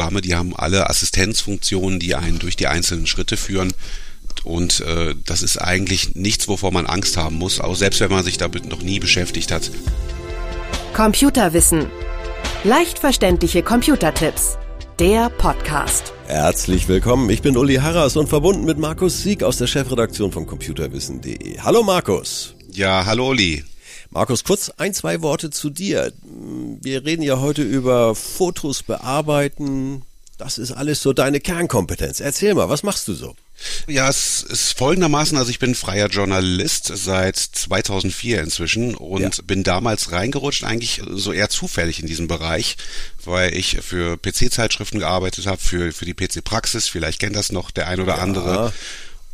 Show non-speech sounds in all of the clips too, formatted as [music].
Programme, die haben alle Assistenzfunktionen, die einen durch die einzelnen Schritte führen. Und äh, das ist eigentlich nichts, wovor man Angst haben muss, auch selbst wenn man sich damit noch nie beschäftigt hat. Computerwissen. Leicht verständliche Computertipps. Der Podcast. Herzlich willkommen. Ich bin Uli Harras und verbunden mit Markus Sieg aus der Chefredaktion von computerwissen.de. Hallo Markus. Ja, hallo Uli. Markus, kurz ein, zwei Worte zu dir. Wir reden ja heute über Fotos bearbeiten. Das ist alles so deine Kernkompetenz. Erzähl mal, was machst du so? Ja, es ist folgendermaßen, also ich bin freier Journalist seit 2004 inzwischen und ja. bin damals reingerutscht, eigentlich so eher zufällig in diesem Bereich, weil ich für PC-Zeitschriften gearbeitet habe, für, für die PC-Praxis, vielleicht kennt das noch der ein oder ja. andere.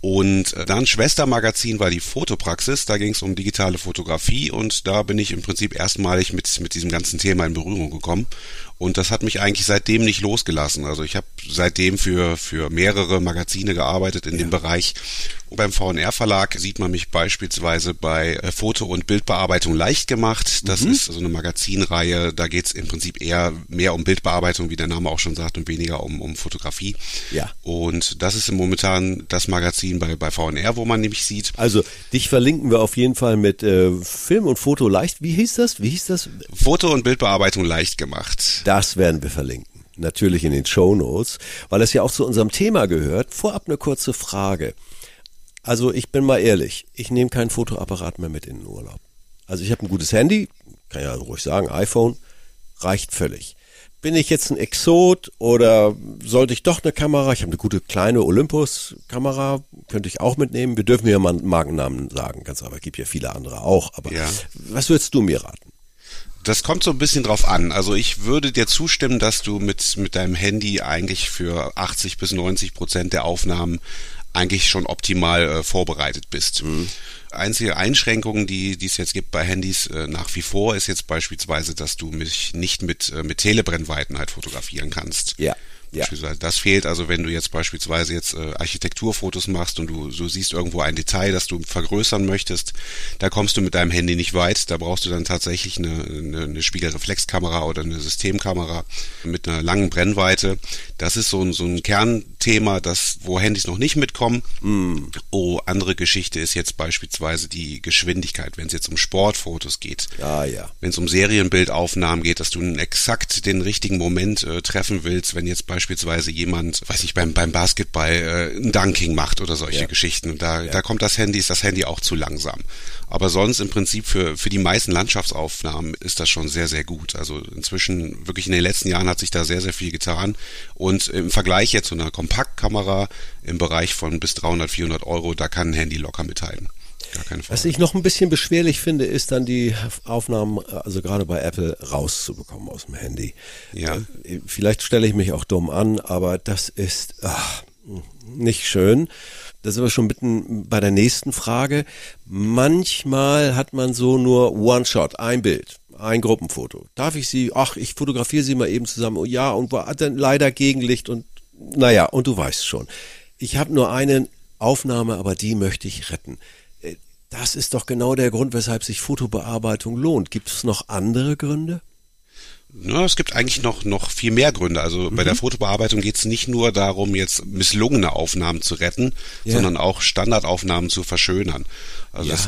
Und dann Schwestermagazin war die Fotopraxis, da ging es um digitale Fotografie und da bin ich im Prinzip erstmalig mit, mit diesem ganzen Thema in Berührung gekommen. Und das hat mich eigentlich seitdem nicht losgelassen. Also ich habe seitdem für, für mehrere Magazine gearbeitet in ja. dem Bereich. Und beim VNR Verlag sieht man mich beispielsweise bei äh, Foto- und Bildbearbeitung leicht gemacht. Das mhm. ist so eine Magazinreihe. Da geht es im Prinzip eher mehr um Bildbearbeitung, wie der Name auch schon sagt, und weniger um, um Fotografie. Ja. Und das ist momentan das Magazin bei, bei VNR, wo man nämlich sieht. Also dich verlinken wir auf jeden Fall mit äh, Film und Foto leicht. Wie hieß das? Wie hieß das? Foto- und Bildbearbeitung leicht gemacht. Das werden wir verlinken. Natürlich in den Show Notes, weil es ja auch zu unserem Thema gehört. Vorab eine kurze Frage. Also ich bin mal ehrlich, ich nehme keinen Fotoapparat mehr mit in den Urlaub. Also ich habe ein gutes Handy, kann ja ruhig sagen, iPhone, reicht völlig. Bin ich jetzt ein Exot oder sollte ich doch eine Kamera? Ich habe eine gute kleine Olympus-Kamera, könnte ich auch mitnehmen. Wir dürfen ja mal einen Markennamen sagen, ganz aber es gibt ja viele andere auch. Aber ja. was würdest du mir raten? Das kommt so ein bisschen drauf an. Also ich würde dir zustimmen, dass du mit, mit deinem Handy eigentlich für 80 bis 90 Prozent der Aufnahmen eigentlich schon optimal äh, vorbereitet bist. Mhm. Einzige Einschränkungen, die, die es jetzt gibt bei Handys äh, nach wie vor, ist jetzt beispielsweise, dass du mich nicht mit, äh, mit Telebrennweiten halt fotografieren kannst. Ja. Ja. Das fehlt also, wenn du jetzt beispielsweise jetzt äh, Architekturfotos machst und du, du siehst irgendwo ein Detail, das du vergrößern möchtest, da kommst du mit deinem Handy nicht weit. Da brauchst du dann tatsächlich eine, eine, eine Spiegelreflexkamera oder eine Systemkamera mit einer langen Brennweite. Das ist so ein, so ein Kernthema, das, wo Handys noch nicht mitkommen. Mm. Oh, andere Geschichte ist jetzt beispielsweise die Geschwindigkeit, wenn es jetzt um Sportfotos geht. Ah, ja. Wenn es um Serienbildaufnahmen geht, dass du exakt den richtigen Moment äh, treffen willst, wenn jetzt beispielsweise beispielsweise jemand, weiß ich, beim, beim Basketball äh, ein Dunking macht oder solche ja. Geschichten. Und da, ja. da kommt das Handy, ist das Handy auch zu langsam. Aber sonst im Prinzip für, für die meisten Landschaftsaufnahmen ist das schon sehr, sehr gut. Also inzwischen, wirklich in den letzten Jahren hat sich da sehr, sehr viel getan. Und im Vergleich jetzt zu einer Kompaktkamera im Bereich von bis 300, 400 Euro, da kann ein Handy locker mithalten. Gar keine Frage. Was ich noch ein bisschen beschwerlich finde, ist dann die Aufnahmen, also gerade bei Apple, rauszubekommen aus dem Handy. Ja. Äh, vielleicht stelle ich mich auch dumm an, aber das ist ach, nicht schön. Da sind wir schon mitten bei der nächsten Frage. Manchmal hat man so nur One-Shot, ein Bild, ein Gruppenfoto. Darf ich Sie, ach, ich fotografiere Sie mal eben zusammen. Oh ja, und war dann leider Gegenlicht und naja, und du weißt schon. Ich habe nur eine Aufnahme, aber die möchte ich retten. Das ist doch genau der Grund, weshalb sich Fotobearbeitung lohnt. Gibt es noch andere Gründe? Na, es gibt eigentlich noch, noch viel mehr Gründe. Also mhm. bei der mhm. Fotobearbeitung geht es nicht nur darum, jetzt misslungene Aufnahmen zu retten, ja. sondern auch Standardaufnahmen zu verschönern. Also ja.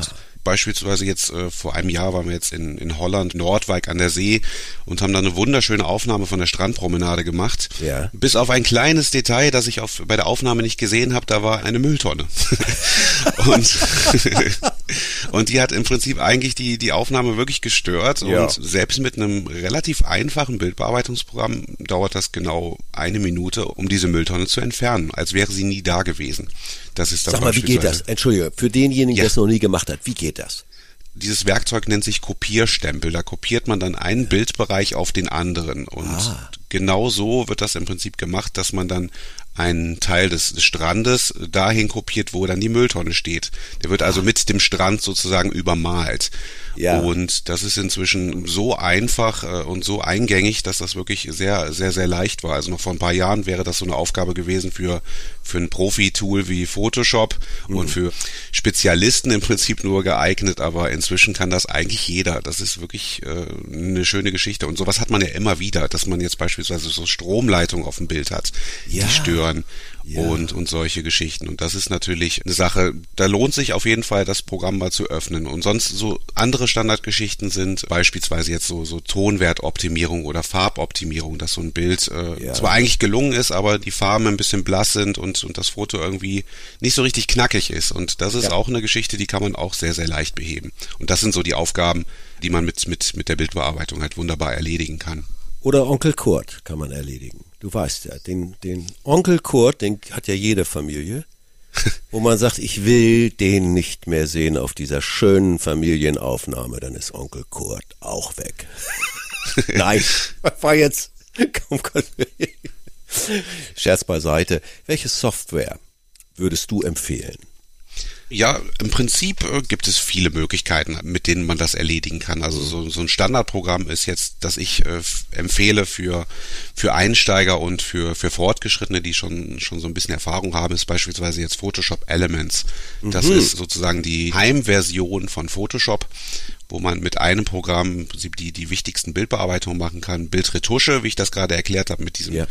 beispielsweise jetzt äh, vor einem Jahr waren wir jetzt in, in Holland, Nordwijk an der See und haben da eine wunderschöne Aufnahme von der Strandpromenade gemacht. Ja. Bis auf ein kleines Detail, das ich auf, bei der Aufnahme nicht gesehen habe, da war eine Mülltonne. [laughs] und, [laughs] und die hat im Prinzip eigentlich die, die Aufnahme wirklich gestört. Ja. Und selbst mit einem relativ einfachen Bildbearbeitungsprogramm dauert das genau eine Minute, um diese Mülltonne zu entfernen, als wäre sie nie da gewesen. Das ist Sag mal, wie geht das? Entschuldige, für denjenigen, ja. der es noch nie gemacht hat, wie geht das? Dieses Werkzeug nennt sich Kopierstempel. Da kopiert man dann einen ja. Bildbereich auf den anderen. Und ah. genau so wird das im Prinzip gemacht, dass man dann einen Teil des, des Strandes dahin kopiert, wo dann die Mülltonne steht. Der wird also mit dem Strand sozusagen übermalt. Ja. Und das ist inzwischen so einfach äh, und so eingängig, dass das wirklich sehr, sehr, sehr leicht war. Also noch vor ein paar Jahren wäre das so eine Aufgabe gewesen für, für ein Profi-Tool wie Photoshop mhm. und für Spezialisten im Prinzip nur geeignet, aber inzwischen kann das eigentlich jeder. Das ist wirklich äh, eine schöne Geschichte. Und sowas hat man ja immer wieder, dass man jetzt beispielsweise so Stromleitungen auf dem Bild hat, ja. die stören ja. und, und solche Geschichten. Und das ist natürlich eine Sache, da lohnt sich auf jeden Fall, das Programm mal zu öffnen. Und sonst so andere Standardgeschichten sind beispielsweise jetzt so, so Tonwertoptimierung oder Farboptimierung, dass so ein Bild äh, ja. zwar eigentlich gelungen ist, aber die Farben ein bisschen blass sind und, und das Foto irgendwie nicht so richtig knackig ist. Und das ist ja. auch eine Geschichte, die kann man auch sehr, sehr leicht beheben. Und das sind so die Aufgaben, die man mit, mit, mit der Bildbearbeitung halt wunderbar erledigen kann. Oder Onkel Kurt kann man erledigen. Du weißt ja, den, den Onkel Kurt, den hat ja jede Familie, [laughs] wo man sagt, ich will den nicht mehr sehen auf dieser schönen Familienaufnahme, dann ist Onkel Kurt auch weg. [laughs] Nein, war jetzt. Komm, komm. Scherz beiseite. Welche Software würdest du empfehlen? Ja, im Prinzip äh, gibt es viele Möglichkeiten, mit denen man das erledigen kann. Also so, so ein Standardprogramm ist jetzt, das ich äh, empfehle für, für Einsteiger und für, für Fortgeschrittene, die schon, schon so ein bisschen Erfahrung haben, ist beispielsweise jetzt Photoshop Elements. Das mhm. ist sozusagen die Heimversion von Photoshop wo man mit einem Programm im Prinzip die, die wichtigsten Bildbearbeitungen machen kann. Bildretusche, wie ich das gerade erklärt habe, mit diesem, ja.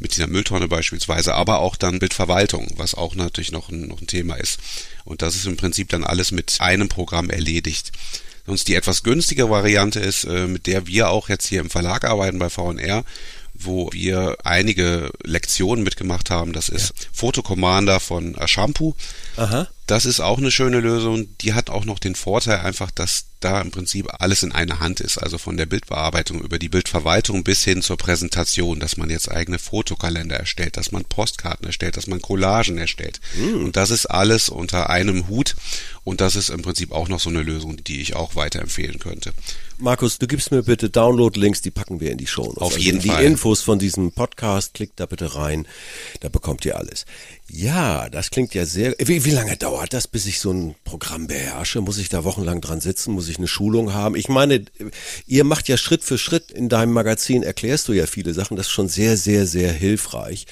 mit dieser Mülltonne beispielsweise, aber auch dann Bildverwaltung, was auch natürlich noch ein, noch ein Thema ist. Und das ist im Prinzip dann alles mit einem Programm erledigt. Sonst die etwas günstige Variante ist, äh, mit der wir auch jetzt hier im Verlag arbeiten bei VNR, wo wir einige Lektionen mitgemacht haben. Das ist ja. Fotocommander von Shampoo. Aha. Das ist auch eine schöne Lösung. Die hat auch noch den Vorteil einfach, dass da im Prinzip alles in einer Hand ist. Also von der Bildbearbeitung über die Bildverwaltung bis hin zur Präsentation, dass man jetzt eigene Fotokalender erstellt, dass man Postkarten erstellt, dass man Collagen erstellt. Mhm. Und das ist alles unter einem Hut. Und das ist im Prinzip auch noch so eine Lösung, die ich auch weiterempfehlen könnte. Markus, du gibst mir bitte Download-Links, die packen wir in die Show. Auf also jeden die Fall. Die Infos von diesem Podcast, klickt da bitte rein, da bekommt ihr alles. Ja, das klingt ja sehr. Wie, wie lange dauert das, bis ich so ein Programm beherrsche? Muss ich da wochenlang dran sitzen? Muss ich eine Schulung haben? Ich meine, ihr macht ja Schritt für Schritt in deinem Magazin, erklärst du ja viele Sachen. Das ist schon sehr, sehr, sehr hilfreich.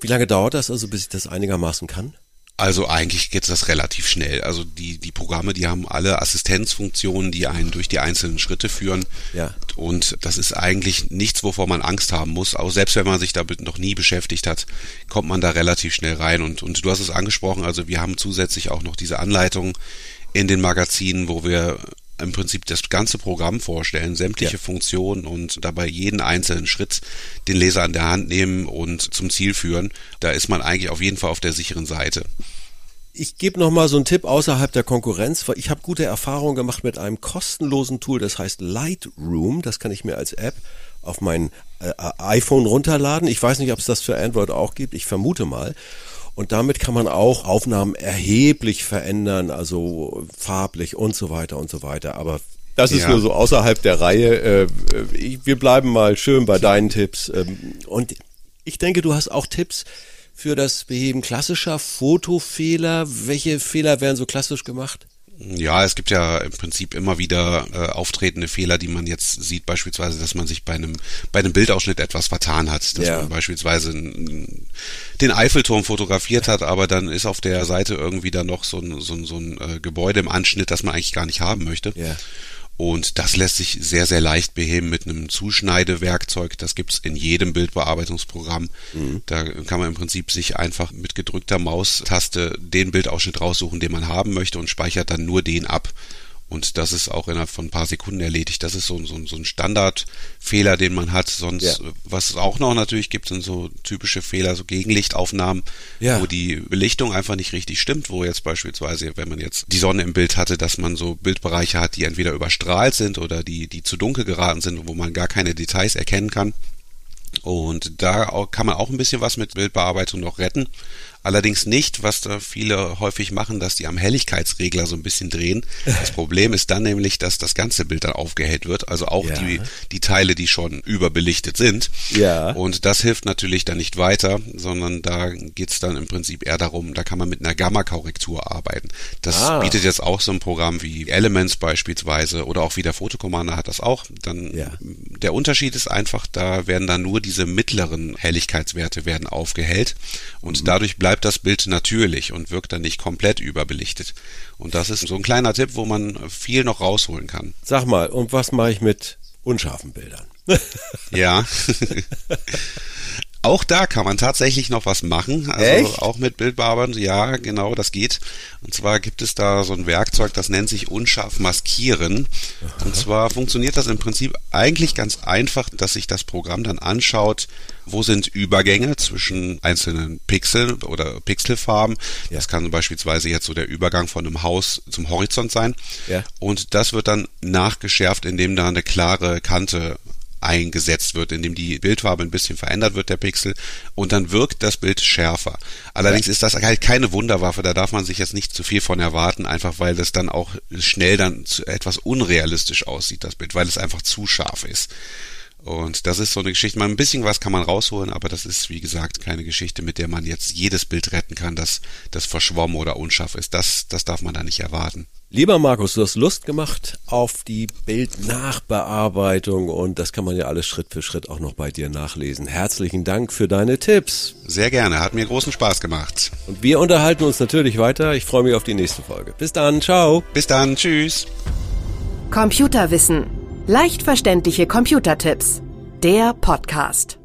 Wie lange dauert das also, bis ich das einigermaßen kann? Also eigentlich geht das relativ schnell. Also die, die Programme, die haben alle Assistenzfunktionen, die einen durch die einzelnen Schritte führen. Ja. Und das ist eigentlich nichts, wovor man Angst haben muss. Auch selbst wenn man sich damit noch nie beschäftigt hat, kommt man da relativ schnell rein. Und, und du hast es angesprochen, also wir haben zusätzlich auch noch diese Anleitung in den Magazinen, wo wir im Prinzip das ganze Programm vorstellen, sämtliche ja. Funktionen und dabei jeden einzelnen Schritt den Leser an der Hand nehmen und zum Ziel führen. Da ist man eigentlich auf jeden Fall auf der sicheren Seite. Ich gebe noch mal so einen Tipp außerhalb der Konkurrenz, weil ich habe gute Erfahrungen gemacht mit einem kostenlosen Tool, das heißt Lightroom. Das kann ich mir als App auf mein äh, iPhone runterladen. Ich weiß nicht, ob es das für Android auch gibt. Ich vermute mal. Und damit kann man auch Aufnahmen erheblich verändern, also farblich und so weiter und so weiter. Aber das ist ja. nur so außerhalb der Reihe. Äh, wir bleiben mal schön bei deinen Tipps. Ähm, und ich denke, du hast auch Tipps für das Beheben klassischer Fotofehler. Welche Fehler werden so klassisch gemacht? Ja, es gibt ja im Prinzip immer wieder äh, auftretende Fehler, die man jetzt sieht, beispielsweise, dass man sich bei einem bei einem Bildausschnitt etwas vertan hat, dass ja. man beispielsweise den Eiffelturm fotografiert hat, aber dann ist auf der Seite irgendwie da noch so ein, so ein, so ein äh, Gebäude im Anschnitt, das man eigentlich gar nicht haben möchte. Ja. Und das lässt sich sehr, sehr leicht beheben mit einem Zuschneidewerkzeug. Das gibt's in jedem Bildbearbeitungsprogramm. Mhm. Da kann man im Prinzip sich einfach mit gedrückter Maustaste den Bildausschnitt raussuchen, den man haben möchte und speichert dann nur den ab. Und das ist auch innerhalb von ein paar Sekunden erledigt. Das ist so, so, so ein Standardfehler, den man hat. Sonst, ja. was es auch noch natürlich gibt, sind so typische Fehler, so Gegenlichtaufnahmen, ja. wo die Belichtung einfach nicht richtig stimmt, wo jetzt beispielsweise, wenn man jetzt die Sonne im Bild hatte, dass man so Bildbereiche hat, die entweder überstrahlt sind oder die, die zu dunkel geraten sind, wo man gar keine Details erkennen kann. Und da kann man auch ein bisschen was mit Bildbearbeitung noch retten. Allerdings nicht, was da viele häufig machen, dass die am Helligkeitsregler so ein bisschen drehen. Das [laughs] Problem ist dann nämlich, dass das ganze Bild dann aufgehellt wird, also auch ja. die, die Teile, die schon überbelichtet sind. Ja. Und das hilft natürlich dann nicht weiter, sondern da geht's dann im Prinzip eher darum, da kann man mit einer Gamma-Korrektur arbeiten. Das ah. bietet jetzt auch so ein Programm wie Elements beispielsweise oder auch wie der Fotocommander hat das auch. Dann ja. der Unterschied ist einfach, da werden dann nur diese mittleren Helligkeitswerte werden aufgehellt und mhm. dadurch bleibt das Bild natürlich und wirkt dann nicht komplett überbelichtet. Und das ist so ein kleiner Tipp, wo man viel noch rausholen kann. Sag mal, und was mache ich mit unscharfen Bildern? [laughs] [laughs] ja. [laughs] Auch da kann man tatsächlich noch was machen. Also Echt? auch mit Bildbearbeitern. Ja, genau, das geht. Und zwar gibt es da so ein Werkzeug, das nennt sich unscharf maskieren. Aha. Und zwar funktioniert das im Prinzip eigentlich ganz einfach, dass sich das Programm dann anschaut, wo sind Übergänge zwischen einzelnen Pixeln oder Pixelfarben. Ja. Das kann beispielsweise jetzt so der Übergang von einem Haus zum Horizont sein. Ja. Und das wird dann nachgeschärft, indem da eine klare Kante eingesetzt wird, indem die Bildfarbe ein bisschen verändert wird, der Pixel, und dann wirkt das Bild schärfer. Allerdings ist das halt keine Wunderwaffe, da darf man sich jetzt nicht zu viel von erwarten, einfach weil das dann auch schnell dann etwas unrealistisch aussieht, das Bild, weil es einfach zu scharf ist. Und das ist so eine Geschichte, mal ein bisschen was kann man rausholen, aber das ist, wie gesagt, keine Geschichte, mit der man jetzt jedes Bild retten kann, das, das verschwommen oder unscharf ist. Das, das darf man da nicht erwarten. Lieber Markus, du hast Lust gemacht auf die Bildnachbearbeitung und das kann man ja alles Schritt für Schritt auch noch bei dir nachlesen. Herzlichen Dank für deine Tipps. Sehr gerne, hat mir großen Spaß gemacht. Und wir unterhalten uns natürlich weiter. Ich freue mich auf die nächste Folge. Bis dann, ciao. Bis dann, tschüss. Computerwissen. Leicht verständliche Computertipps. Der Podcast.